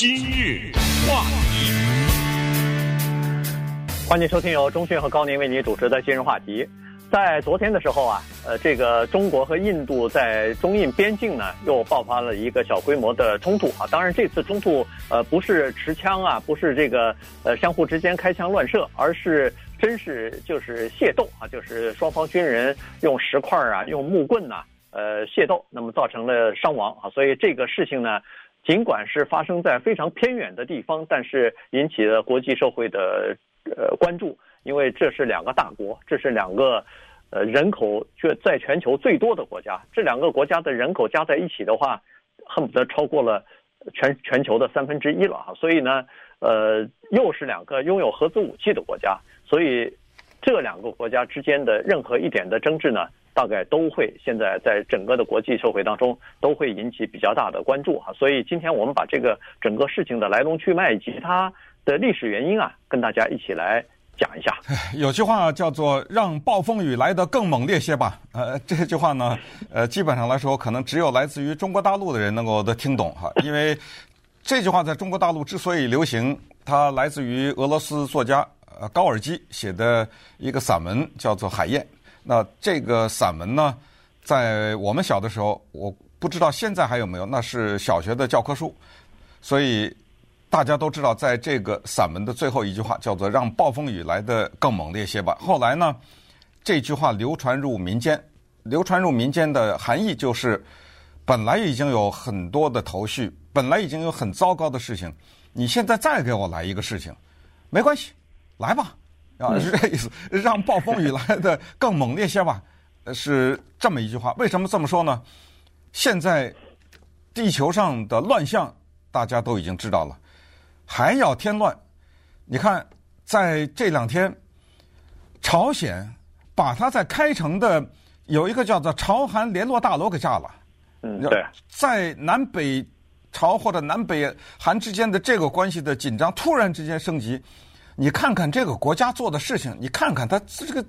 今日话题，欢迎收听由钟讯和高宁为您主持的今日话题。在昨天的时候啊，呃，这个中国和印度在中印边境呢又爆发了一个小规模的冲突啊。当然，这次冲突呃不是持枪啊，不是这个呃相互之间开枪乱射，而是真是就是械斗啊，就是双方军人用石块啊，用木棍呐、呃械斗，那么造成了伤亡啊。所以这个事情呢，尽管是发生在非常偏远的地方，但是引起了国际社会的呃关注。因为这是两个大国，这是两个，呃，人口却在全球最多的国家。这两个国家的人口加在一起的话，恨不得超过了全全球的三分之一了啊！所以呢，呃，又是两个拥有核子武器的国家，所以这两个国家之间的任何一点的争执呢，大概都会现在在整个的国际社会当中都会引起比较大的关注哈！所以今天我们把这个整个事情的来龙去脉以及它的历史原因啊，跟大家一起来。讲一下，有句话叫做“让暴风雨来得更猛烈些吧”。呃，这句话呢，呃，基本上来说，可能只有来自于中国大陆的人能够的听懂哈。因为这句话在中国大陆之所以流行，它来自于俄罗斯作家呃高尔基写的一个散文，叫做《海燕》。那这个散文呢，在我们小的时候，我不知道现在还有没有，那是小学的教科书，所以。大家都知道，在这个散文的最后一句话叫做“让暴风雨来得更猛烈些吧”。后来呢，这句话流传入民间，流传入民间的含义就是：本来已经有很多的头绪，本来已经有很糟糕的事情，你现在再给我来一个事情，没关系，来吧，啊，是这意思，让暴风雨来的更猛烈些吧，是这么一句话。为什么这么说呢？现在地球上的乱象，大家都已经知道了。还要添乱，你看，在这两天，朝鲜把他在开城的有一个叫做朝韩联络大楼给炸了。嗯，对，在南北朝或者南北韩之间的这个关系的紧张突然之间升级，你看看这个国家做的事情，你看看他这个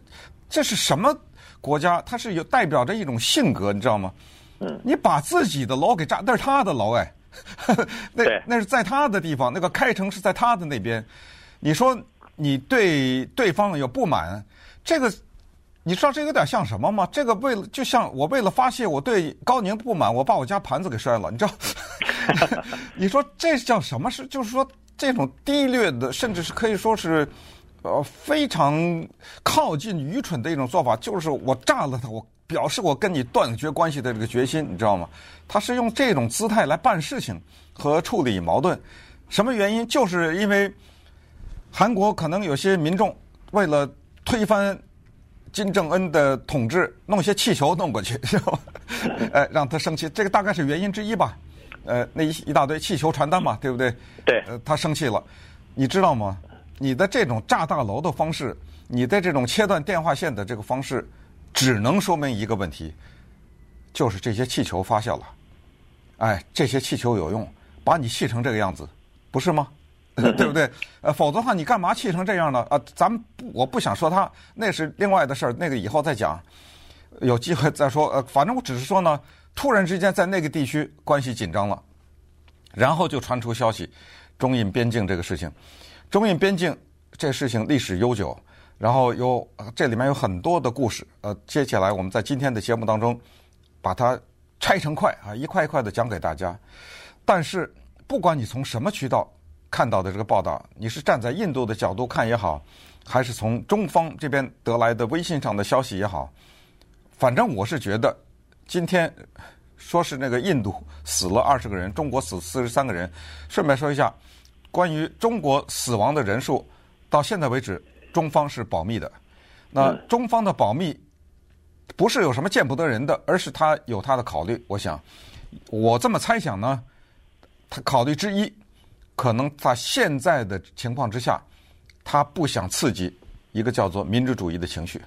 这是什么国家？它是有代表着一种性格，你知道吗？嗯，你把自己的楼给炸，那是他的楼哎。那对那是在他的地方，那个开城是在他的那边。你说你对对方有不满，这个你知道这有点像什么吗？这个为了就像我为了发泄我对高宁的不满，我把我家盘子给摔了，你知道？你说这叫什么？事就是说这种低劣的，甚至是可以说是呃非常靠近愚蠢的一种做法，就是我炸了他我。表示我跟你断绝关系的这个决心，你知道吗？他是用这种姿态来办事情和处理矛盾。什么原因？就是因为韩国可能有些民众为了推翻金正恩的统治，弄些气球弄过去，知道吗？哎，让他生气，这个大概是原因之一吧。呃，那一一大堆气球传单嘛，对不对？对。呃，他生气了，你知道吗？你的这种炸大楼的方式，你的这种切断电话线的这个方式。只能说明一个问题，就是这些气球发现了，哎，这些气球有用，把你气成这个样子，不是吗？对不对？呃，否则的话，你干嘛气成这样呢？啊，咱们我不想说他，那是另外的事儿，那个以后再讲，有机会再说。呃，反正我只是说呢，突然之间在那个地区关系紧张了，然后就传出消息，中印边境这个事情，中印边境这事情历史悠久。然后有这里面有很多的故事，呃，接下来我们在今天的节目当中，把它拆成块啊，一块一块的讲给大家。但是不管你从什么渠道看到的这个报道，你是站在印度的角度看也好，还是从中方这边得来的微信上的消息也好，反正我是觉得，今天说是那个印度死了二十个人，中国死四十三个人。顺便说一下，关于中国死亡的人数，到现在为止。中方是保密的，那中方的保密不是有什么见不得人的，而是他有他的考虑。我想，我这么猜想呢，他考虑之一，可能在现在的情况之下，他不想刺激一个叫做民主主义的情绪。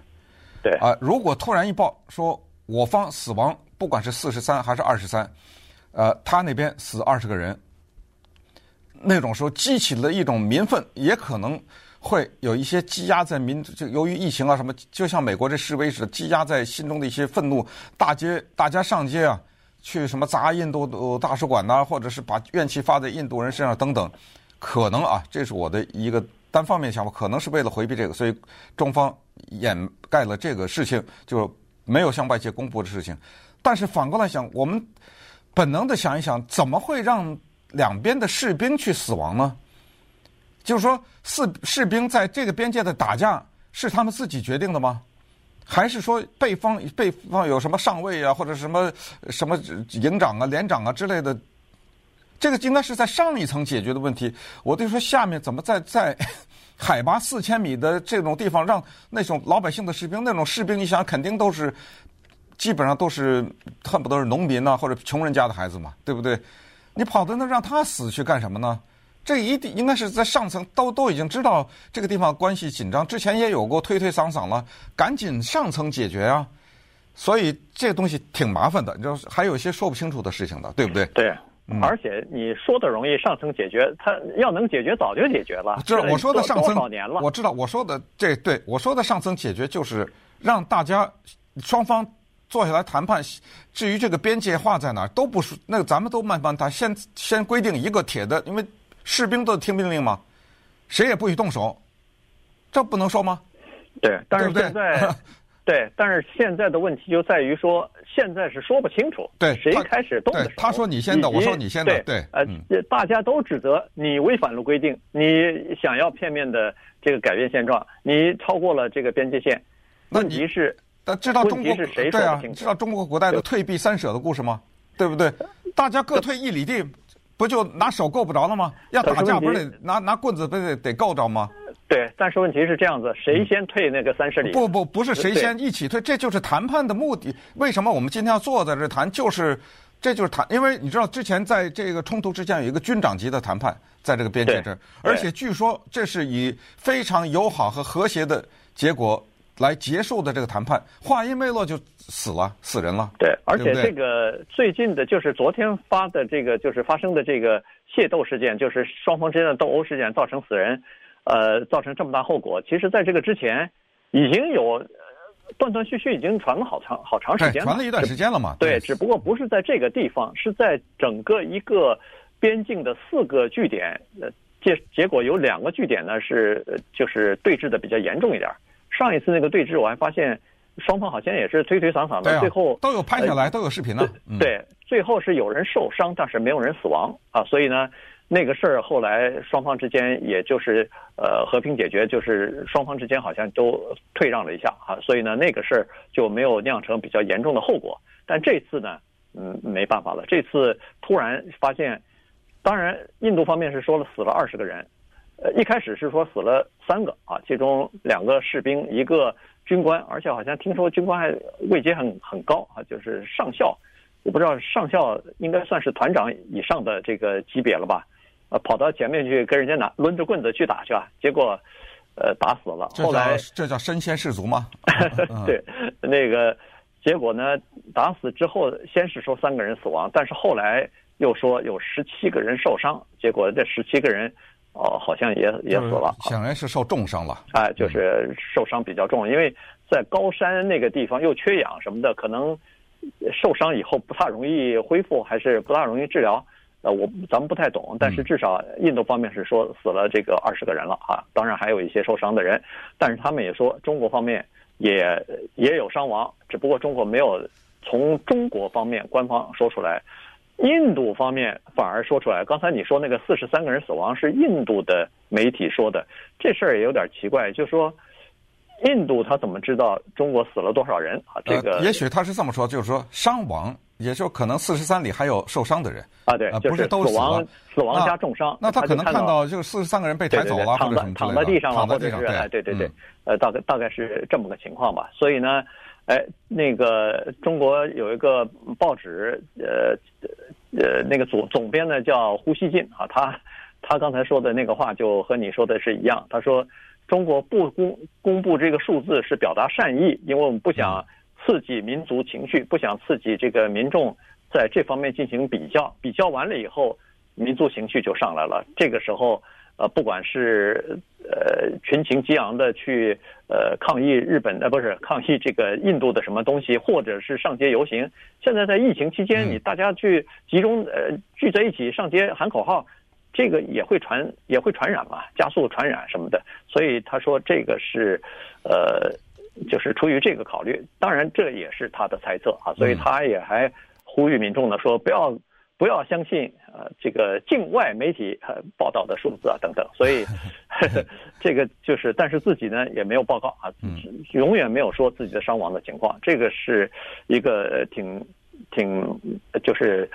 对啊，如果突然一报说我方死亡，不管是四十三还是二十三，呃，他那边死二十个人，那种时候激起了一种民愤，也可能。会有一些积压在民，就由于疫情啊什么，就像美国这示威似的，积压在心中的一些愤怒，大街大家上街啊，去什么砸印度大使馆呐，或者是把怨气发在印度人身上等等，可能啊，这是我的一个单方面想法，可能是为了回避这个，所以中方掩盖了这个事情，就没有向外界公布的事情。但是反过来想，我们本能的想一想，怎么会让两边的士兵去死亡呢？就是说，士士兵在这个边界的打架是他们自己决定的吗？还是说，被方被方有什么上尉啊，或者什么什么营长啊、连长啊之类的？这个应该是在上一层解决的问题。我就说，下面怎么在在海拔四千米的这种地方，让那种老百姓的士兵，那种士兵，你想肯定都是基本上都是恨不得是农民呐、或者穷人家的孩子嘛，对不对？你跑到那让他死去干什么呢？这一定应该是在上层都都已经知道这个地方关系紧张，之前也有过推推搡搡了，赶紧上层解决啊！所以这东西挺麻烦的，你知道还有一些说不清楚的事情的，对不对？对，而且你说的容易，上层解决，他要能解决早就解决了。知道我说的上层多少年了？我知道我说的这对我说的上层解决就是让大家双方坐下来谈判。至于这个边界画在哪儿都不是，那个咱们都慢慢谈，先先规定一个铁的，因为。士兵都听命令嘛？谁也不许动手，这不能说吗？对，但是现在，对，但是现在的问题就在于说，现在是说不清楚，对，谁开始动的时候，他说你先的，我说你先的，对，呃，嗯、大家都指责你违反了规定，你想要片面的这个改变现状，你超过了这个边界线，问题是，但知道中国是谁对啊？知道中国古代的退避三舍的故事吗？对不对？大家各退一里地。不就拿手够不着了吗？要打架不是得拿拿棍子不得得够着吗？对，但是问题是这样子，谁先退那个三十里？不不不是谁先一起退，这就是谈判的目的。为什么我们今天要坐在这谈？就是这就是谈，因为你知道之前在这个冲突之间有一个军长级的谈判，在这个边界这儿，而且据说这是以非常友好和和谐的结果。来结束的这个谈判，话音未落就死了，死人了。对，而且这个最近的，就是昨天发的这个，就是发生的这个械斗事件，就是双方之间的斗殴事件，造成死人，呃，造成这么大后果。其实，在这个之前，已经有断断续续已经传了好长好长时间了，传了一段时间了嘛。对，只不过不是在这个地方，是在整个一个边境的四个据点，呃，结结果有两个据点呢是就是对峙的比较严重一点。上一次那个对峙，我还发现双方好像也是推推搡搡的，最后都有拍下来，都有视频呢。对，最后是有人受伤，但是没有人死亡啊。所以呢，那个事儿后来双方之间也就是呃和平解决，就是双方之间好像都退让了一下啊。所以呢，那个事儿就没有酿成比较严重的后果。但这次呢，嗯，没办法了，这次突然发现，当然印度方面是说了死了二十个人。呃，一开始是说死了三个啊，其中两个士兵，一个军官，而且好像听说军官还位阶很很高啊，就是上校，我不知道上校应该算是团长以上的这个级别了吧？呃，跑到前面去跟人家拿抡着棍子去打去啊，结果呃打死了。后来这叫身先士卒吗？对，那个结果呢，打死之后先是说三个人死亡，但是后来又说有十七个人受伤，结果这十七个人。哦，好像也也死了，显然是受重伤了。哎，就是受伤比较重，因为在高山那个地方又缺氧什么的，可能受伤以后不大容易恢复，还是不大容易治疗。呃，我咱们不太懂，但是至少印度方面是说死了这个二十个人了啊，当然还有一些受伤的人，但是他们也说中国方面也也有伤亡，只不过中国没有从中国方面官方说出来。印度方面反而说出来，刚才你说那个四十三个人死亡是印度的媒体说的，这事儿也有点奇怪，就是说印度他怎么知道中国死了多少人啊？这个、呃、也许他是这么说，就是说伤亡，也就可能四十三里还有受伤的人啊，对，不是都死亡，死亡加重伤。那他可能看到就是四十三个人被抬走了，或者躺在地上了，或者是哎，对对对，呃，大概大概是这么个情况吧。所以呢。哎，那个中国有一个报纸，呃，呃，那个总总编呢叫胡锡进啊，他他刚才说的那个话就和你说的是一样。他说，中国不公公布这个数字是表达善意，因为我们不想刺激民族情绪，不想刺激这个民众在这方面进行比较。比较完了以后，民族情绪就上来了。这个时候，呃，不管是呃群情激昂的去呃抗议日本的，不是抗议这个印度的什么东西，或者是上街游行。现在在疫情期间，你大家去集中呃聚在一起上街喊口号，这个也会传也会传染嘛，加速传染什么的。所以他说这个是呃就是出于这个考虑，当然这也是他的猜测啊，所以他也还呼吁民众呢说不要。不要相信呃这个境外媒体呃报道的数字啊等等，所以呵 呵 这个就是，但是自己呢也没有报告啊，永远没有说自己的伤亡的情况，这个是一个挺挺就是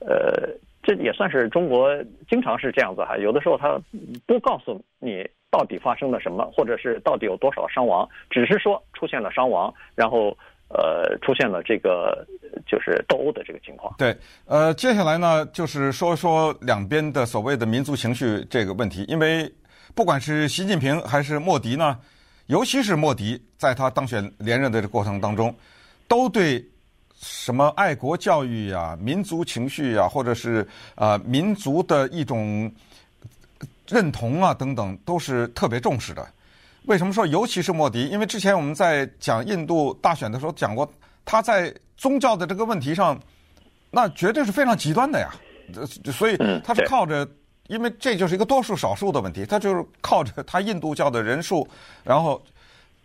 呃这也算是中国经常是这样子哈，有的时候他不告诉你到底发生了什么，或者是到底有多少伤亡，只是说出现了伤亡，然后。呃，出现了这个就是斗殴的这个情况。对，呃，接下来呢，就是说说两边的所谓的民族情绪这个问题。因为不管是习近平还是莫迪呢，尤其是莫迪，在他当选连任的这过程当中，都对什么爱国教育呀、民族情绪呀，或者是呃民族的一种认同啊等等，都是特别重视的。为什么说尤其是莫迪？因为之前我们在讲印度大选的时候讲过，他在宗教的这个问题上，那绝对是非常极端的呀。所以他是靠着，因为这就是一个多数少数的问题，他就是靠着他印度教的人数，然后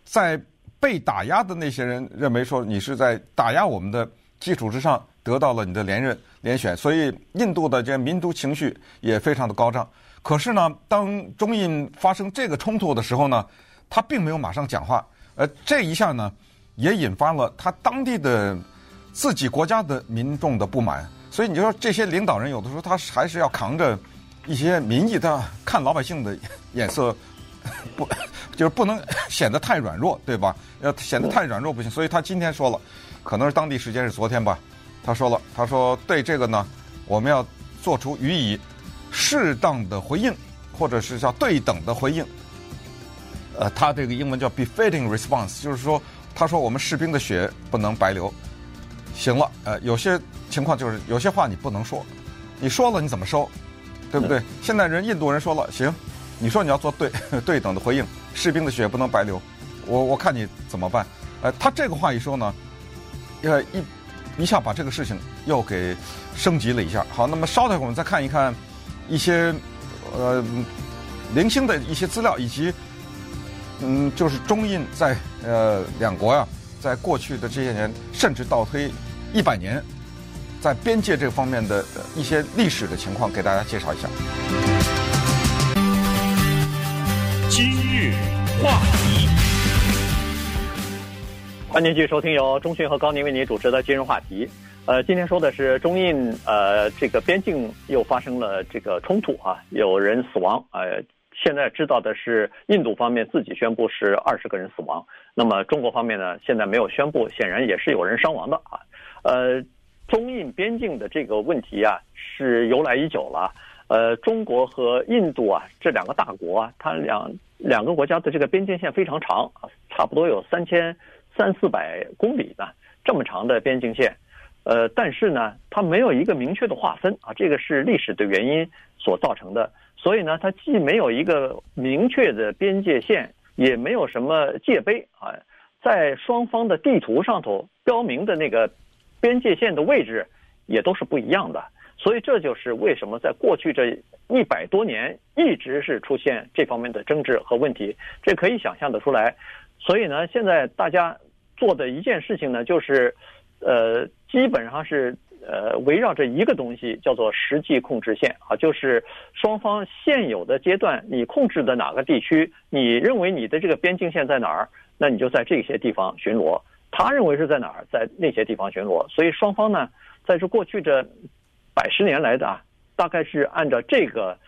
在被打压的那些人认为说你是在打压我们的基础之上得到了你的连任连选，所以印度的这民族情绪也非常的高涨。可是呢，当中印发生这个冲突的时候呢，他并没有马上讲话，呃，这一下呢，也引发了他当地的自己国家的民众的不满。所以你就说这些领导人有的时候他还是要扛着一些民意，他看老百姓的眼色，不 就是不能显得太软弱，对吧？要显得太软弱不行。所以他今天说了，可能是当地时间是昨天吧，他说了，他说对这个呢，我们要做出予以适当的回应，或者是叫对等的回应。呃，他这个英文叫 befitting response，就是说，他说我们士兵的血不能白流。行了，呃，有些情况就是有些话你不能说，你说了你怎么收，对不对？现在人印度人说了，行，你说你要做对 对等的回应，士兵的血不能白流，我我看你怎么办？呃，他这个话一说呢，呃一一下把这个事情又给升级了一下。好，那么稍等会儿我们再看一看一些呃零星的一些资料以及。嗯，就是中印在呃两国呀、啊，在过去的这些年，甚至倒推一百年，在边界这方面的一些历史的情况，给大家介绍一下。今日话题，欢迎继续收听由中讯和高宁为您主持的今日话题。呃，今天说的是中印呃这个边境又发生了这个冲突啊，有人死亡呃。现在知道的是，印度方面自己宣布是二十个人死亡。那么中国方面呢，现在没有宣布，显然也是有人伤亡的啊。呃，中印边境的这个问题啊，是由来已久了。呃，中国和印度啊这两个大国啊，它两两个国家的这个边界线非常长，差不多有三千三四百公里呢，这么长的边境线。呃，但是呢，它没有一个明确的划分啊，这个是历史的原因所造成的。所以呢，它既没有一个明确的边界线，也没有什么界碑啊，在双方的地图上头标明的那个边界线的位置也都是不一样的。所以这就是为什么在过去这一百多年一直是出现这方面的争执和问题，这可以想象得出来。所以呢，现在大家做的一件事情呢，就是呃，基本上是。呃，围绕着一个东西叫做实际控制线啊，就是双方现有的阶段，你控制的哪个地区，你认为你的这个边境线在哪儿，那你就在这些地方巡逻。他认为是在哪儿，在那些地方巡逻。所以双方呢，在这过去这百十年来的啊，大概是按照这个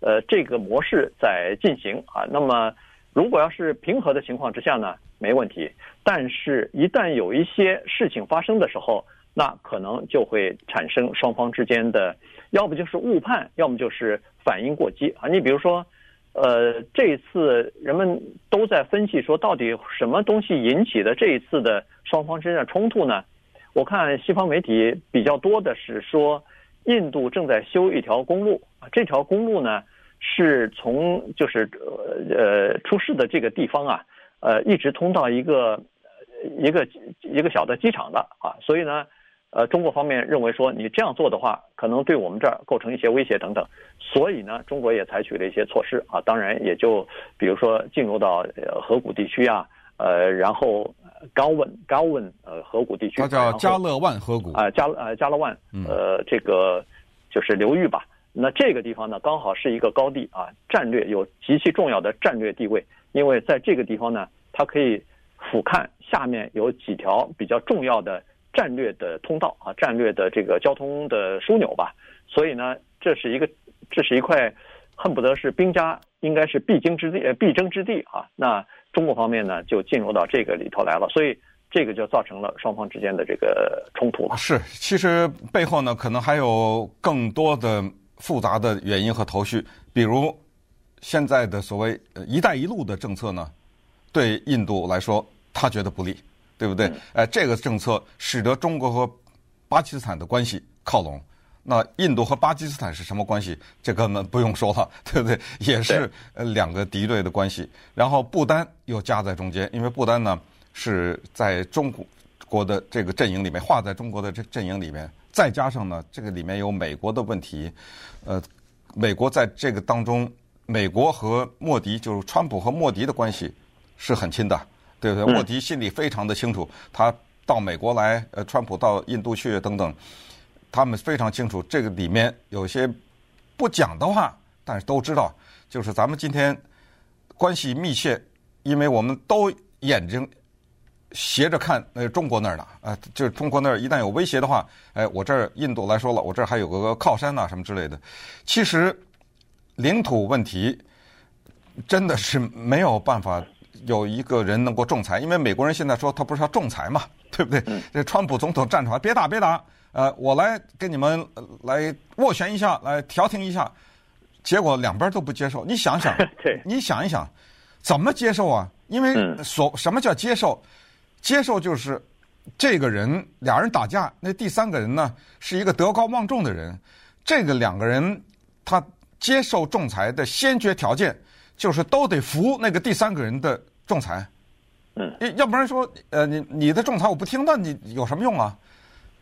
呃这个模式在进行啊。那么如果要是平和的情况之下呢，没问题。但是，一旦有一些事情发生的时候，那可能就会产生双方之间的，要不就是误判，要么就是反应过激啊。你比如说，呃，这一次人们都在分析说，到底什么东西引起的这一次的双方之间的冲突呢？我看西方媒体比较多的是说，印度正在修一条公路啊，这条公路呢是从就是呃出事的这个地方啊，呃一直通到一个一个一个小的机场的啊，所以呢，呃中国方面认为说你这样做的话，可能对我们这儿构成一些威胁等等，所以呢，中国也采取了一些措施啊，当然也就比如说进入到呃河谷地区啊，呃然后高温高温呃河谷地区，它叫加勒万河谷啊加呃加勒万呃这个就是流域吧。那这个地方呢，刚好是一个高地啊，战略有极其重要的战略地位，因为在这个地方呢，它可以俯瞰下面有几条比较重要的战略的通道啊，战略的这个交通的枢纽吧。所以呢，这是一个，这是一块恨不得是兵家应该是必经之地，呃，必争之地啊。那中国方面呢，就进入到这个里头来了，所以这个就造成了双方之间的这个冲突了。是，其实背后呢，可能还有更多的。复杂的原因和头绪，比如现在的所谓“一带一路”的政策呢，对印度来说他觉得不利，对不对？哎，这个政策使得中国和巴基斯坦的关系靠拢。那印度和巴基斯坦是什么关系？这根本不用说了，对不对？也是呃两个敌对的关系。然后不丹又夹在中间，因为不丹呢是在中国的这个阵营里面，划在中国的这阵营里面。再加上呢，这个里面有美国的问题，呃，美国在这个当中，美国和莫迪就是川普和莫迪的关系是很亲的，对不对？莫迪心里非常的清楚，他到美国来，呃，川普到印度去等等，他们非常清楚这个里面有些不讲的话，但是都知道，就是咱们今天关系密切，因为我们都眼睛。斜着看，呃，中国那儿的，啊，就是中国那儿一旦有威胁的话，哎，我这儿印度来说了，我这儿还有个靠山呐，什么之类的。其实领土问题真的是没有办法有一个人能够仲裁，因为美国人现在说他不是要仲裁嘛，对不对？这川普总统站出来，别打别打，呃，我来跟你们来斡旋一下，来调停一下，结果两边都不接受。你想想，你想一想，怎么接受啊？因为所什么叫接受？接受就是这个人俩人打架，那第三个人呢是一个德高望重的人。这个两个人他接受仲裁的先决条件就是都得服那个第三个人的仲裁。嗯，要不然说呃你你的仲裁我不听，那你有什么用啊？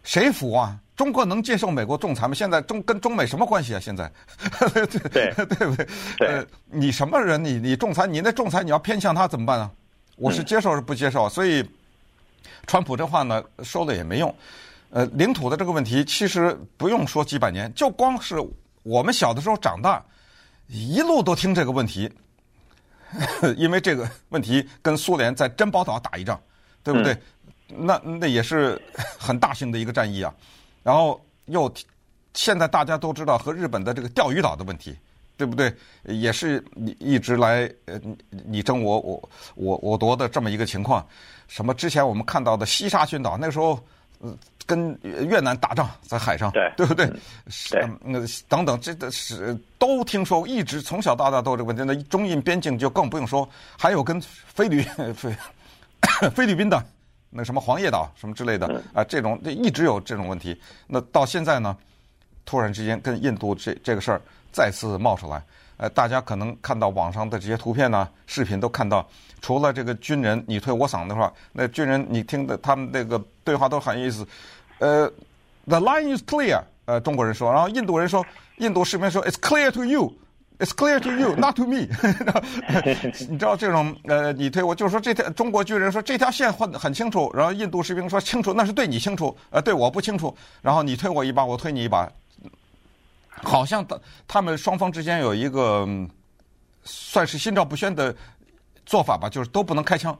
谁服啊？中国能接受美国仲裁吗？现在中跟中美什么关系啊？现在对对 对不对？对，呃，你什么人？你你仲裁，你那仲裁你要偏向他怎么办啊？我是接受是不接受？所以。川普这话呢说了也没用，呃，领土的这个问题其实不用说几百年，就光是我们小的时候长大，一路都听这个问题，因为这个问题跟苏联在珍宝岛打一仗，对不对？嗯、那那也是很大型的一个战役啊。然后又现在大家都知道和日本的这个钓鱼岛的问题，对不对？也是你一直来呃你争我我我我夺的这么一个情况。什么？之前我们看到的西沙群岛，那个时候，呃，跟越南打仗在海上，对，对不对？是，那等等，这个是都听说，一直从小到大都有这个问题。那中印边境就更不用说，还有跟菲律菲 菲律宾的那什么黄叶岛什么之类的啊，这种一直有这种问题。那到现在呢，突然之间跟印度这这个事儿再次冒出来。呃，大家可能看到网上的这些图片呢、视频都看到，除了这个军人你推我搡的话，那军人你听的他们那个对话都很有意思。呃，The line is clear，呃，中国人说，然后印度人说，印度士兵说，It's clear to you，It's clear to you，not to me。你知道这种呃，你推我，就是说这条中国军人说这条线画得很清楚，然后印度士兵说清楚，那是对你清楚，呃，对我不清楚，然后你推我一把，我推你一把。好像他他们双方之间有一个算是心照不宣的做法吧，就是都不能开枪，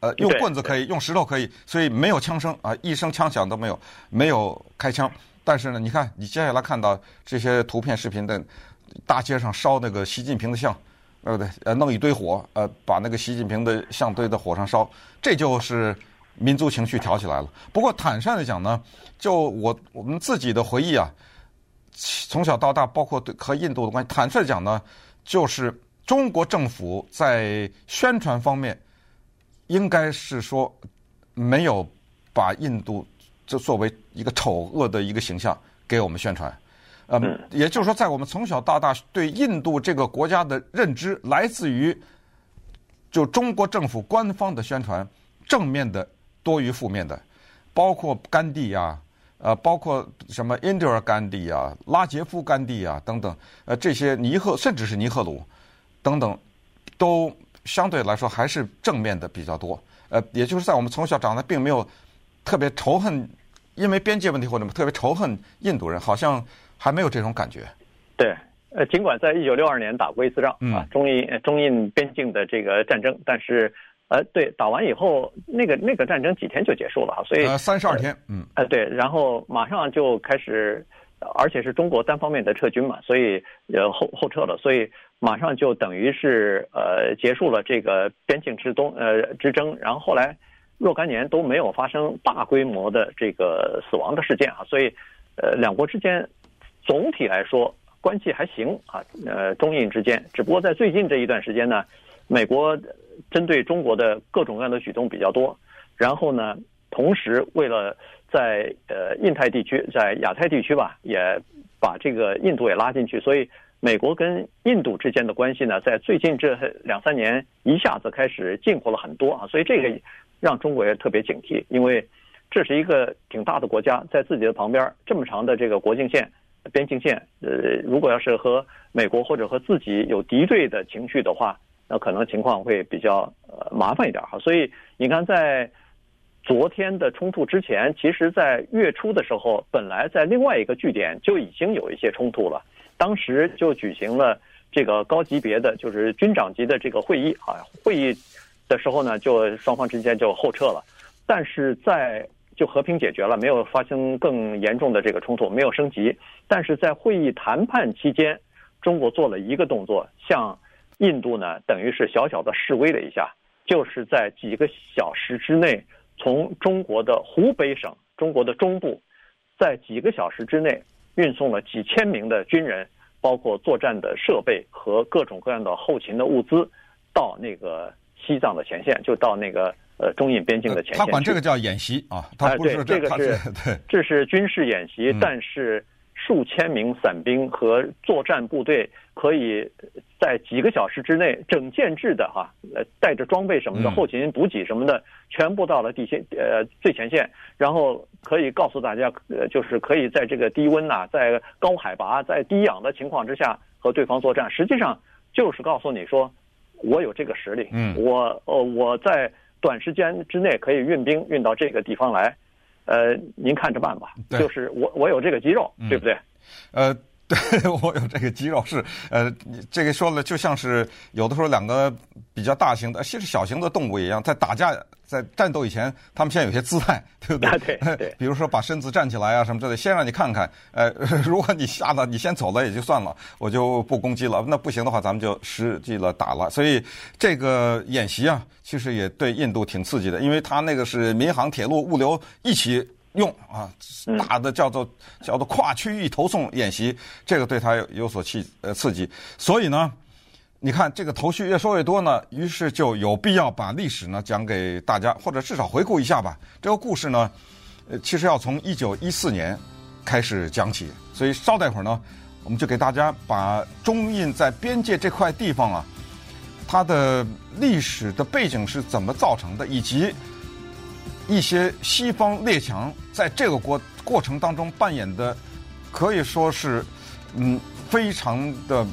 呃，用棍子可以，用石头可以，所以没有枪声啊，一声枪响都没有，没有开枪。但是呢，你看你接下来看到这些图片视频的，大街上烧那个习近平的像，对不对？呃，弄一堆火，呃，把那个习近平的像堆在火上烧，这就是民族情绪挑起来了。不过坦率的讲呢，就我我们自己的回忆啊。从小到大，包括对和印度的关系，坦率讲呢，就是中国政府在宣传方面，应该是说没有把印度这作为一个丑恶的一个形象给我们宣传。嗯，也就是说，在我们从小到大对印度这个国家的认知，来自于就中国政府官方的宣传，正面的多于负面的，包括甘地呀，呃，包括什么印第尔甘地啊、拉杰夫甘地啊等等，呃，这些尼赫甚至是尼赫鲁等等，都相对来说还是正面的比较多。呃，也就是在我们从小长大，并没有特别仇恨，因为边界问题或者特别仇恨印度人，好像。还没有这种感觉，对，呃，尽管在一九六二年打过一次仗、嗯、啊，中印中印边境的这个战争，但是，呃，对，打完以后，那个那个战争几天就结束了，所以呃三十二天，嗯，呃，对，然后马上就开始，而且是中国单方面的撤军嘛，所以呃后后撤了，所以马上就等于是呃结束了这个边境之东呃之争，然后后来若干年都没有发生大规模的这个死亡的事件啊，所以呃两国之间。总体来说，关系还行啊。呃，中印之间，只不过在最近这一段时间呢，美国针对中国的各种各样的举动比较多。然后呢，同时为了在呃印太地区，在亚太地区吧，也把这个印度也拉进去。所以，美国跟印度之间的关系呢，在最近这两三年一下子开始近乎了很多啊。所以这个让中国也特别警惕，因为这是一个挺大的国家，在自己的旁边这么长的这个国境线。边境线，呃，如果要是和美国或者和自己有敌对的情绪的话，那可能情况会比较呃麻烦一点哈。所以你看，在昨天的冲突之前，其实，在月初的时候，本来在另外一个据点就已经有一些冲突了，当时就举行了这个高级别的，就是军长级的这个会议啊。会议的时候呢，就双方之间就后撤了，但是在。就和平解决了，没有发生更严重的这个冲突，没有升级。但是在会议谈判期间，中国做了一个动作，向印度呢，等于是小小的示威了一下，就是在几个小时之内，从中国的湖北省、中国的中部，在几个小时之内运送了几千名的军人，包括作战的设备和各种各样的后勤的物资，到那个西藏的前线，就到那个。呃，中印边境的前线，他管这个叫演习啊，他不是这个是对，这是军事演习，但是数千名伞兵和作战部队可以在几个小时之内整建制的哈，呃，带着装备什么的，后勤补给什么的，全部到了地线呃最前线，然后可以告诉大家，呃，就是可以在这个低温呐，在高海拔、在低氧的情况之下和对方作战，实际上就是告诉你说，我有这个实力，嗯，我呃我在。短时间之内可以运兵运到这个地方来，呃，您看着办吧。就是我我有这个肌肉，对不对？呃，对，我有这个肌肉是，呃，这个说了就像是有的时候两个比较大型的，其实小型的动物一样，在打架。在战斗以前，他们现在有些姿态，对不对？对对。比如说把身子站起来啊，什么之类的，先让你看看。呃，如果你吓得你先走了也就算了，我就不攻击了。那不行的话，咱们就实际了打了。所以这个演习啊，其实也对印度挺刺激的，因为它那个是民航、铁路、物流一起用啊，大的叫做叫做跨区域投送演习，这个对他有有所刺呃刺激。所以呢。你看这个头绪越说越多呢，于是就有必要把历史呢讲给大家，或者至少回顾一下吧。这个故事呢，呃，其实要从一九一四年开始讲起，所以稍待会儿呢，我们就给大家把中印在边界这块地方啊，它的历史的背景是怎么造成的，以及一些西方列强在这个过过程当中扮演的，可以说是嗯非常的。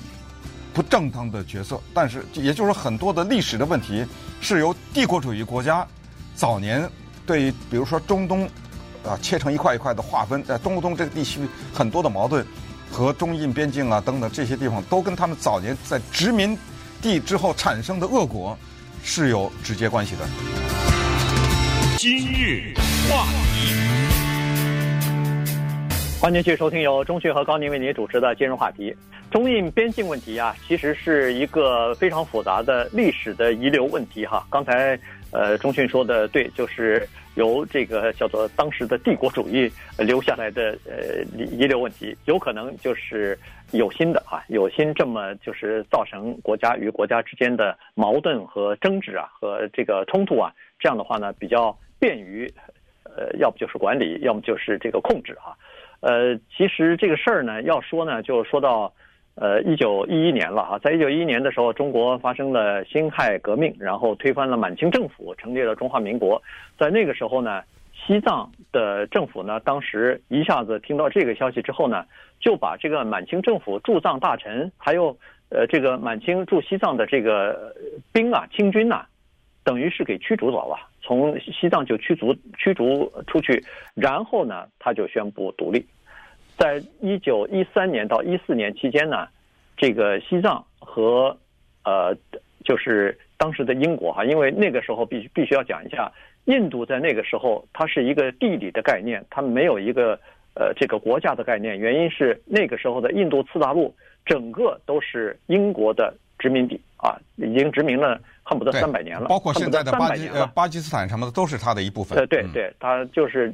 不正当的角色，但是也就是，很多的历史的问题是由帝国主义国家早年对，比如说中东啊切成一块一块的划分，在中东这个地区很多的矛盾和中印边境啊等等这些地方，都跟他们早年在殖民地之后产生的恶果是有直接关系的。今日话题。欢迎继续收听由钟迅和高宁为您主持的今日话题。中印边境问题啊，其实是一个非常复杂的历史的遗留问题哈。刚才呃，钟迅说的对，就是由这个叫做当时的帝国主义留下来的呃遗留问题，有可能就是有心的啊，有心这么就是造成国家与国家之间的矛盾和争执啊，和这个冲突啊，这样的话呢，比较便于呃，要不就是管理，要么就是这个控制啊。呃，其实这个事儿呢，要说呢，就说到呃一九一一年了哈，在一九一一年的时候，中国发生了辛亥革命，然后推翻了满清政府，成立了中华民国。在那个时候呢，西藏的政府呢，当时一下子听到这个消息之后呢，就把这个满清政府驻藏大臣，还有呃这个满清驻西藏的这个兵啊清军呐、等于是给驱逐走了。从西藏就驱逐驱逐出去，然后呢，他就宣布独立。在一九一三年到一四年期间呢，这个西藏和呃，就是当时的英国哈，因为那个时候必须必须要讲一下，印度在那个时候它是一个地理的概念，它没有一个呃这个国家的概念。原因是那个时候的印度次大陆整个都是英国的殖民地啊，已经殖民了。恨不得三百年了，包括现在的巴基呃巴基斯坦什么的都是它的一部分。呃，对对，它就是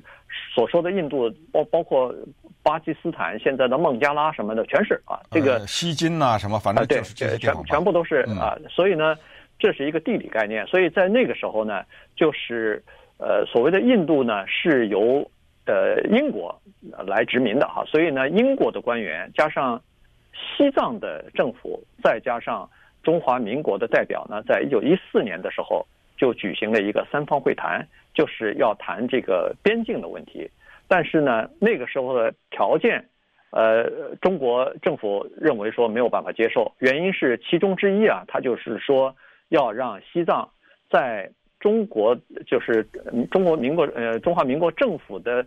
所说的印度，包包括巴基斯坦现在的孟加拉什么的，全是啊，这个西金呐什么，反正就是这些全全部都是啊。所以呢，这是一个地理概念。所以在那个时候呢，就是呃所谓的印度呢是由呃英国来殖民的哈。所以呢，英国的官员加上西藏的政府，再加上。中华民国的代表呢，在一九一四年的时候就举行了一个三方会谈，就是要谈这个边境的问题。但是呢，那个时候的条件，呃，中国政府认为说没有办法接受，原因是其中之一啊，他就是说要让西藏在中国，就是中国民国呃中华民国政府的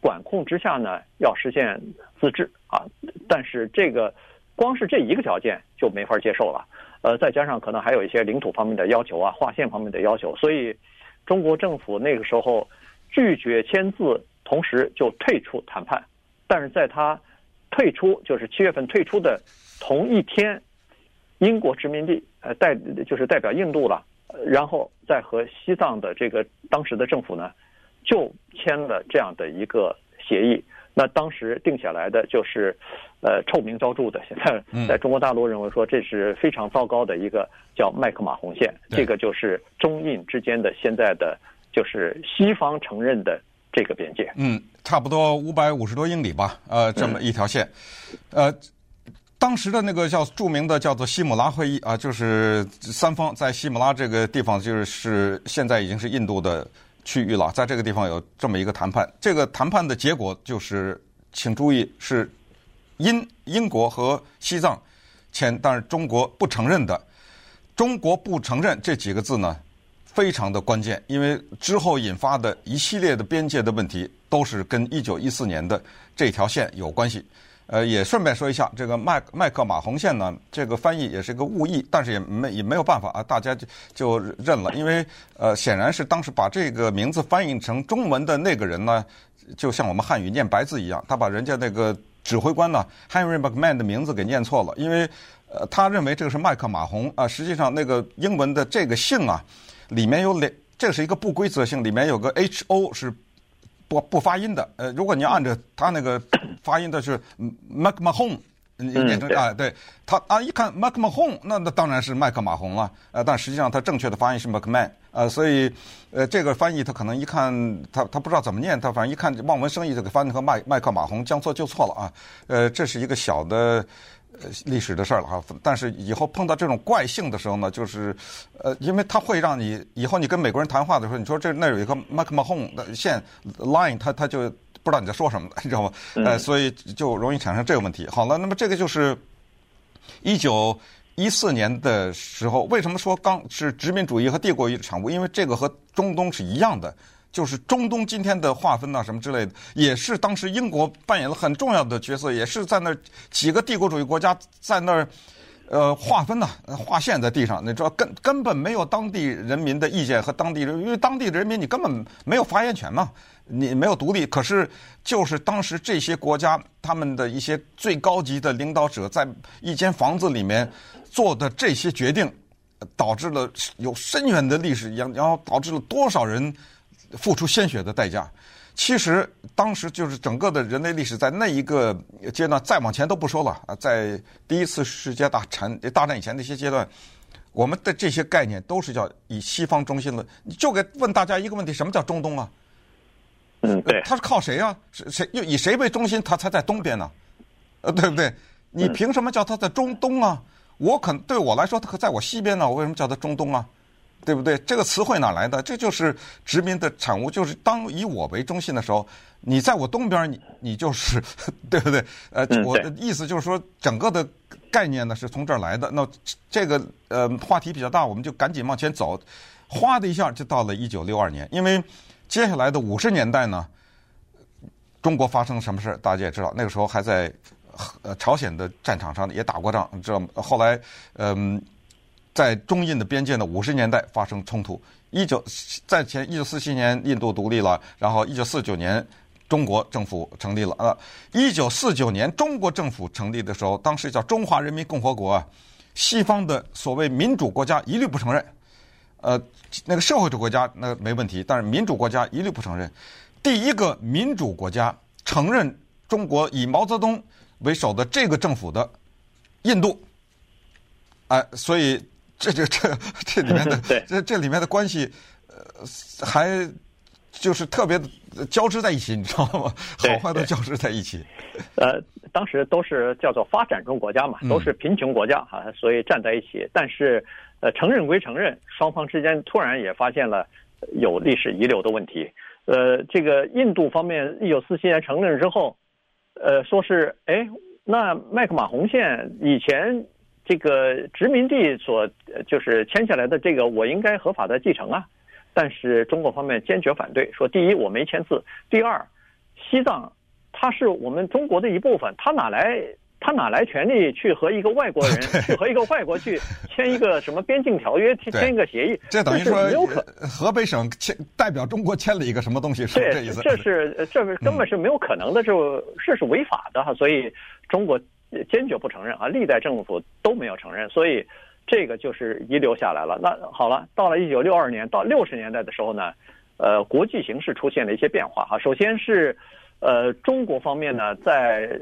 管控之下呢，要实现自治啊。但是这个光是这一个条件就没法接受了。呃，再加上可能还有一些领土方面的要求啊，划线方面的要求，所以中国政府那个时候拒绝签字，同时就退出谈判。但是在他退出，就是七月份退出的同一天，英国殖民地呃代就是代表印度了，然后再和西藏的这个当时的政府呢，就签了这样的一个协议。那当时定下来的就是，呃，臭名昭著的。现在在中国大陆认为说这是非常糟糕的一个叫麦克马洪线，这个就是中印之间的现在的就是西方承认的这个边界。嗯，差不多五百五十多英里吧，呃，这么一条线。呃，当时的那个叫著名的叫做西姆拉会议啊，就是三方在西姆拉这个地方，就是现在已经是印度的。区域了，在这个地方有这么一个谈判，这个谈判的结果就是，请注意是英英国和西藏签，但是中国不承认的。中国不承认这几个字呢，非常的关键，因为之后引发的一系列的边界的问题，都是跟一九一四年的这条线有关系。呃，也顺便说一下，这个麦麦克马洪线呢，这个翻译也是一个误译，但是也没也没有办法啊，大家就就认了，因为呃，显然是当时把这个名字翻译成中文的那个人呢，就像我们汉语念白字一样，他把人家那个指挥官呢，Henry McMahon 的名字给念错了，因为呃，他认为这个是麦克马洪啊，实际上那个英文的这个姓啊，里面有两，这是一个不规则姓，里面有个 H O 是。不不发音的，呃，如果你按着他那个 发音的是 McMahon，你念成啊，对他啊，一看 McMahon，那那当然是麦克马洪了，呃，但实际上他正确的发音是 McMahon，呃，所以呃，这个翻译他可能一看他他不知道怎么念，他反正一看望文生义就给翻译成麦麦克马洪，将错就错了啊，呃，这是一个小的。历史的事儿了哈，但是以后碰到这种怪性的时候呢，就是，呃，因为他会让你以后你跟美国人谈话的时候，你说这那有一个 McMahon 的线 line，他他就不知道你在说什么，你知道吗？呃，所以就容易产生这个问题。好了，那么这个就是一九一四年的时候，为什么说刚是殖民主义和帝国主义的产物？因为这个和中东是一样的。就是中东今天的划分呐，什么之类的，也是当时英国扮演了很重要的角色，也是在那几个帝国主义国家在那儿，呃，划分呐，划线在地上，你知道根根本没有当地人民的意见和当地人，因为当地的人民你根本没有发言权嘛，你没有独立。可是就是当时这些国家他们的一些最高级的领导者在一间房子里面做的这些决定，导致了有深远的历史，然后导致了多少人。付出鲜血的代价，其实当时就是整个的人类历史在那一个阶段，再往前都不说了啊，在第一次世界大战大战以前那些阶段，我们的这些概念都是叫以西方中心论。你就给问大家一个问题：什么叫中东啊？嗯，对，他是靠谁啊？谁谁又以谁为中心？他才在东边呢？呃，对不对？你凭什么叫他在中东啊？我可对我来说，他可在我西边呢。我为什么叫他中东啊？对不对？这个词汇哪来的？这就是殖民的产物。就是当以我为中心的时候，你在我东边，你你就是 对不对？呃，我的意思就是说，整个的概念呢是从这儿来的。那这个呃话题比较大，我们就赶紧往前走。哗的一下就到了一九六二年，因为接下来的五十年代呢，中国发生什么事大家也知道。那个时候还在呃朝鲜的战场上也打过仗，知道吗？后来嗯。在中印的边界呢，五十年代发生冲突。一九在前一九四七年印度独立了，然后一九四九年中国政府成立了。呃，一九四九年中国政府成立的时候，当时叫中华人民共和国啊，西方的所谓民主国家一律不承认。呃，那个社会主义国家那没问题，但是民主国家一律不承认。第一个民主国家承认中国以毛泽东为首的这个政府的印度，哎、所以。这这这这里面的 这这里面的关系，呃，还就是特别的交织在一起，你知道吗？好坏都交织在一起。呃，当时都是叫做发展中国家嘛，都是贫穷国家哈，所以站在一起。但是，呃，承认归承认，双方之间突然也发现了有历史遗留的问题。呃，这个印度方面一九四七年承认之后，呃，说是哎，那麦克马洪线以前。这个殖民地所就是签下来的这个，我应该合法的继承啊，但是中国方面坚决反对，说第一我没签字，第二，西藏它是我们中国的一部分，它哪来它哪来权利去和一个外国人 去和一个外国去签一个什么边境条约，签一个协议？这等于说没有可河北省签代表中国签了一个什么东西？是这意思？这是这是根本是没有可能的，就这是违法的哈，所以中国。坚决不承认啊！历代政府都没有承认，所以这个就是遗留下来了。那好了，到了一九六二年到六十年代的时候呢，呃，国际形势出现了一些变化哈。首先是，呃，中国方面呢，在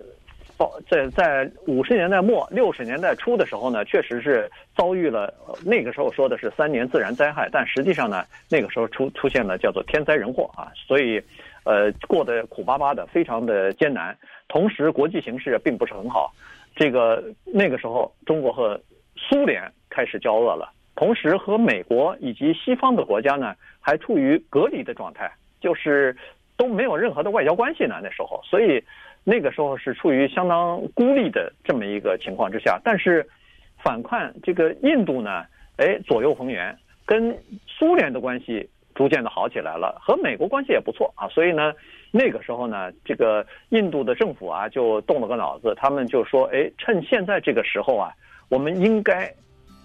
在在五十年代末六十年代初的时候呢，确实是遭遇了那个时候说的是三年自然灾害，但实际上呢，那个时候出出现了叫做天灾人祸啊，所以。呃，过得苦巴巴的，非常的艰难。同时，国际形势并不是很好。这个那个时候，中国和苏联开始交恶了，同时和美国以及西方的国家呢，还处于隔离的状态，就是都没有任何的外交关系呢。那时候，所以那个时候是处于相当孤立的这么一个情况之下。但是，反观这个印度呢，哎，左右逢源，跟苏联的关系。逐渐的好起来了，和美国关系也不错啊，所以呢，那个时候呢，这个印度的政府啊就动了个脑子，他们就说，哎，趁现在这个时候啊，我们应该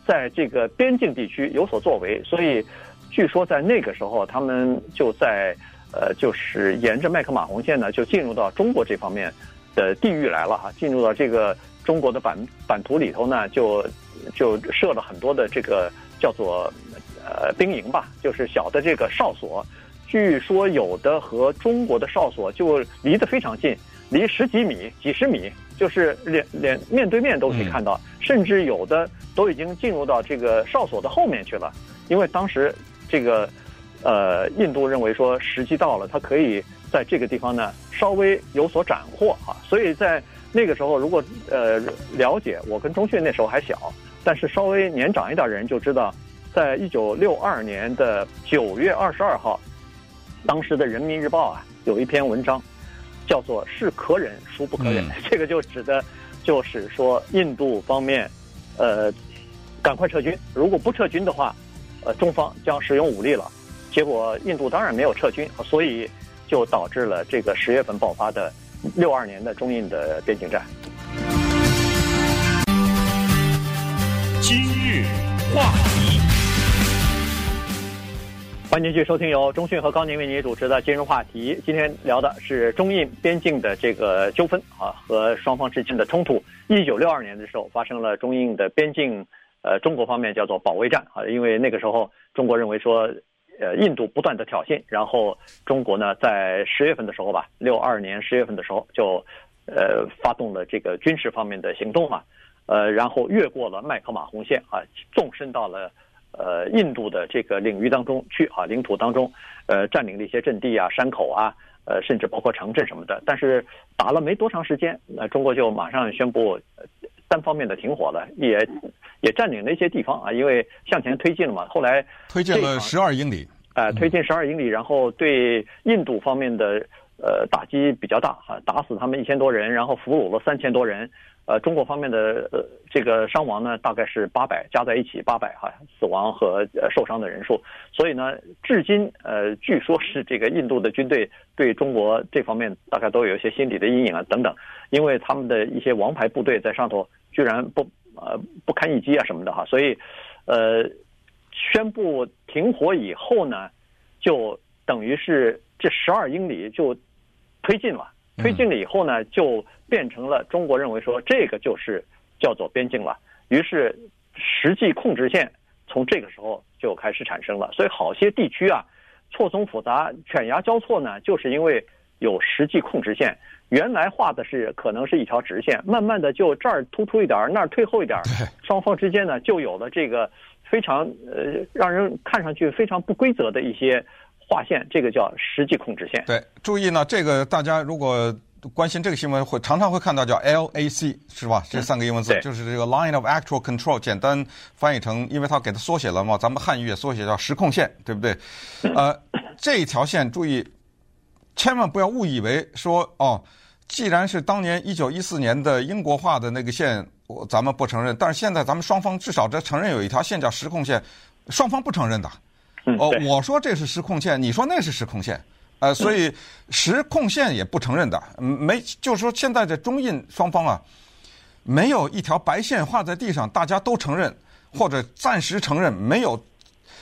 在这个边境地区有所作为。所以，据说在那个时候，他们就在呃，就是沿着麦克马洪线呢，就进入到中国这方面的地域来了哈，进入到这个中国的版版图里头呢，就就设了很多的这个叫做。呃，兵营吧，就是小的这个哨所，据说有的和中国的哨所就离得非常近，离十几米、几十米，就是连连面对面都可以看到，甚至有的都已经进入到这个哨所的后面去了。因为当时这个呃，印度认为说时机到了，它可以在这个地方呢稍微有所斩获啊。所以在那个时候，如果呃了解，我跟钟迅那时候还小，但是稍微年长一点的人就知道。在一九六二年的九月二十二号，当时的《人民日报》啊有一篇文章，叫做“是可忍，孰不可忍”。嗯、这个就指的，就是说印度方面，呃，赶快撤军。如果不撤军的话，呃，中方将使用武力了。结果印度当然没有撤军，所以就导致了这个十月份爆发的六二年的中印的边境战。今日话题。欢迎继续收听由中讯和高宁为您主持的今日话题。今天聊的是中印边境的这个纠纷啊，和双方之间的冲突。一九六二年的时候发生了中印的边境，呃，中国方面叫做保卫战啊，因为那个时候中国认为说，呃，印度不断的挑衅，然后中国呢在十月份的时候吧，六二年十月份的时候就，呃，发动了这个军事方面的行动嘛，呃，然后越过了麦克马洪线啊，纵深到了。呃，印度的这个领域当中去啊，领土当中，呃，占领了一些阵地啊、山口啊，呃，甚至包括城镇什么的。但是打了没多长时间，那中国就马上宣布单方面的停火了，也也占领了一些地方啊，因为向前推进了嘛。后来推进了十二英里，呃，推进十二英里，然后对印度方面的呃打击比较大哈，打死他们一千多人，然后俘虏了三千多人。呃，中国方面的呃这个伤亡呢，大概是八百，加在一起八百哈，死亡和呃受伤的人数。所以呢，至今呃，据说是这个印度的军队对中国这方面大概都有一些心理的阴影啊等等，因为他们的一些王牌部队在上头居然不呃不堪一击啊什么的哈，所以呃宣布停火以后呢，就等于是这十二英里就推进了。推进了以后呢，就变成了中国认为说这个就是叫做边境了。于是实际控制线从这个时候就开始产生了。所以好些地区啊，错综复杂、犬牙交错呢，就是因为有实际控制线。原来画的是可能是一条直线，慢慢的就这儿突出一点，那儿退后一点，双方之间呢就有了这个非常呃让人看上去非常不规则的一些。划线，这个叫实际控制线。对，注意呢，这个大家如果关心这个新闻，会常常会看到叫 LAC 是吧？这三个英文字、嗯、就是这个 Line of Actual Control，简单翻译成，因为它给它缩写了嘛，咱们汉语也缩写叫实控线，对不对？呃，这一条线注意，千万不要误以为说哦，既然是当年一九一四年的英国画的那个线，咱们不承认，但是现在咱们双方至少这承认有一条线叫实控线，双方不承认的。哦，我说这是实控线，你说那是实控线，呃，所以实控线也不承认的，没，就是说现在这中印双方啊，没有一条白线画在地上，大家都承认或者暂时承认没有，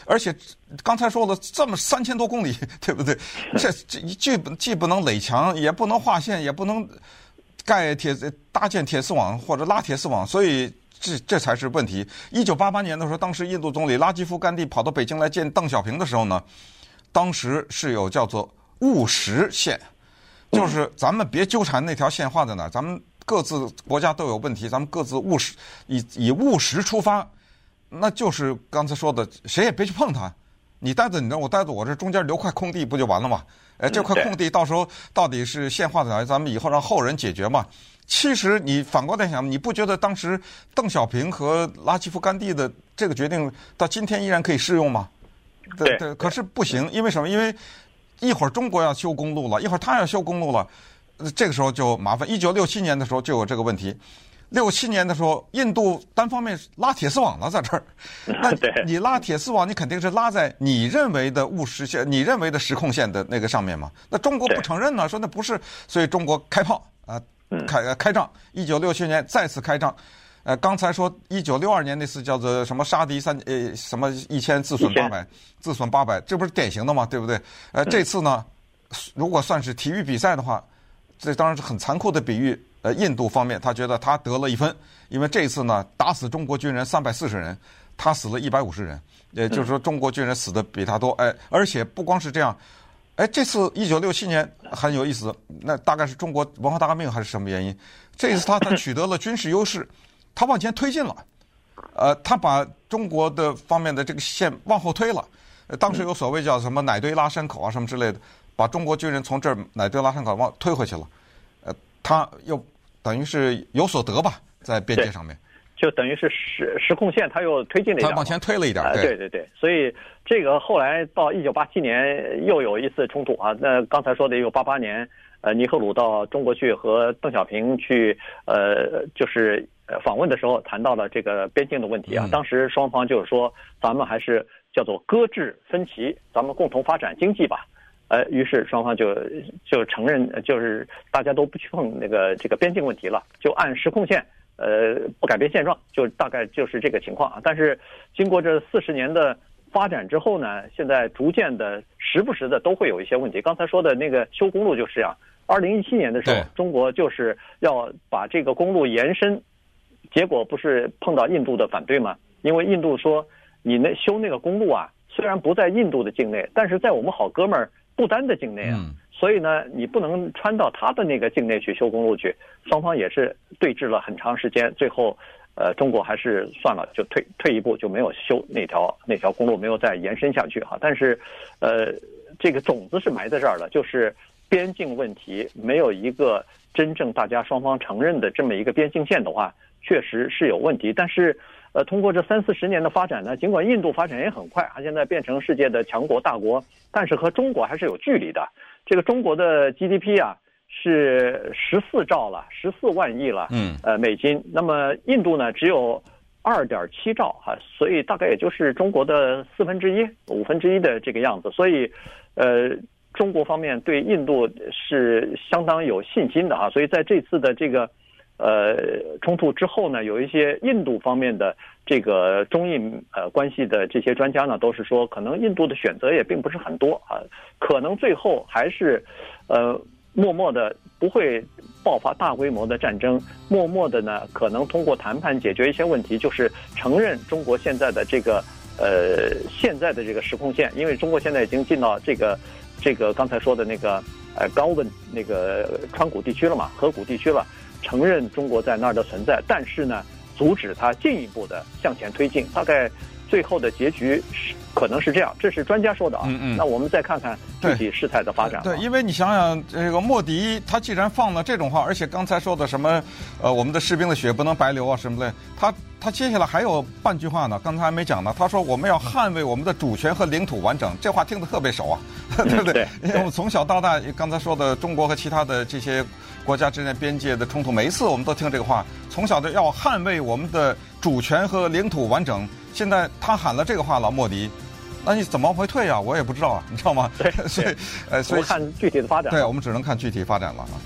而且刚才说了这么三千多公里，对不对？这这既既不能垒墙，也不能画线，也不能盖铁搭建铁丝网或者拉铁丝网，所以。这这才是问题。一九八八年的时候，当时印度总理拉基夫甘地跑到北京来见邓小平的时候呢，当时是有叫做务实线，就是咱们别纠缠那条线画在哪儿，咱们各自国家都有问题，咱们各自务实，以以务实出发，那就是刚才说的，谁也别去碰它，你待在你那儿，我待在我这，中间留块空地不就完了吗？哎，这块空地到时候到底是线画在哪儿，咱们以后让后人解决嘛。其实你反过来想，你不觉得当时邓小平和拉基夫甘地的这个决定到今天依然可以适用吗？对对，可是不行，因为什么？因为一会儿中国要修公路了，一会儿他要修公路了，这个时候就麻烦。一九六七年的时候就有这个问题，六七年的时候印度单方面拉铁丝网了，在这儿。那你拉铁丝网，你肯定是拉在你认为的务实线、你认为的实控线的那个上面嘛？那中国不承认呢，说那不是，所以中国开炮啊。开开仗，一九六七年再次开仗，呃，刚才说一九六二年那次叫做什么杀敌三呃什么一千自损八百，自损八百，这不是典型的吗？对不对？呃，这次呢，如果算是体育比赛的话，这当然是很残酷的比喻。呃，印度方面他觉得他得了一分，因为这次呢打死中国军人三百四十人，他死了一百五十人，也就是说中国军人死的比他多。哎，而且不光是这样。哎，这次一九六七年很有意思，那大概是中国文化大革命还是什么原因？这次他他取得了军事优势，他往前推进了，呃，他把中国的方面的这个线往后推了。当时有所谓叫什么“奶堆拉山口”啊什么之类的，把中国军人从这儿奶堆拉山口往推回去了。呃，他又等于是有所得吧，在边界上面。就等于是实实控线，他又推进了一点，他往前推了一点。对对对，所以这个后来到一九八七年又有一次冲突啊。那刚才说的一九八八年，呃，尼赫鲁到中国去和邓小平去，呃，就是访问的时候谈到了这个边境的问题啊。当时双方就是说，咱们还是叫做搁置分歧，咱们共同发展经济吧。呃，于是双方就就承认，就是大家都不去碰那个这个边境问题了，就按实控线。呃，不改变现状，就大概就是这个情况啊。但是经过这四十年的发展之后呢，现在逐渐的，时不时的都会有一些问题。刚才说的那个修公路就是这样。二零一七年的时候，中国就是要把这个公路延伸，结果不是碰到印度的反对吗？因为印度说，你那修那个公路啊，虽然不在印度的境内，但是在我们好哥们儿不丹的境内啊。嗯所以呢，你不能穿到他的那个境内去修公路去，双方也是对峙了很长时间，最后，呃，中国还是算了，就退退一步，就没有修那条那条公路，没有再延伸下去哈。但是，呃，这个种子是埋在这儿了，就是边境问题没有一个真正大家双方承认的这么一个边境线的话，确实是有问题。但是，呃，通过这三四十年的发展呢，尽管印度发展也很快，它现在变成世界的强国大国，但是和中国还是有距离的。这个中国的 GDP 啊是十四兆了，十四万亿了，嗯，呃，美金。那么印度呢只有二点七兆哈，所以大概也就是中国的四分之一、五分之一的这个样子。所以，呃。中国方面对印度是相当有信心的啊，所以在这次的这个呃冲突之后呢，有一些印度方面的这个中印呃关系的这些专家呢，都是说可能印度的选择也并不是很多啊，可能最后还是呃默默的不会爆发大规模的战争，默默的呢可能通过谈判解决一些问题，就是承认中国现在的这个呃现在的这个时空线，因为中国现在已经进到这个。这个刚才说的那个，呃，高温那个川谷地区了嘛，河谷地区了，承认中国在那儿的存在，但是呢，阻止它进一步的向前推进。大概最后的结局是可能是这样，这是专家说的啊。嗯嗯。那我们再看看具体事态的发展。对，因为你想想，这个莫迪他既然放了这种话，而且刚才说的什么，呃，我们的士兵的血不能白流啊什么的，他。他接下来还有半句话呢，刚才还没讲呢。他说：“我们要捍卫我们的主权和领土完整。”这话听得特别熟啊，对不对？因为我们从小到大，刚才说的中国和其他的这些国家之间边界的冲突，每一次我们都听这个话。从小的要捍卫我们的主权和领土完整。现在他喊了这个话了，莫迪，那你怎么回退啊？我也不知道啊，你知道吗？对，所以，呃，所以看具体的发展。对，我们只能看具体发展了啊。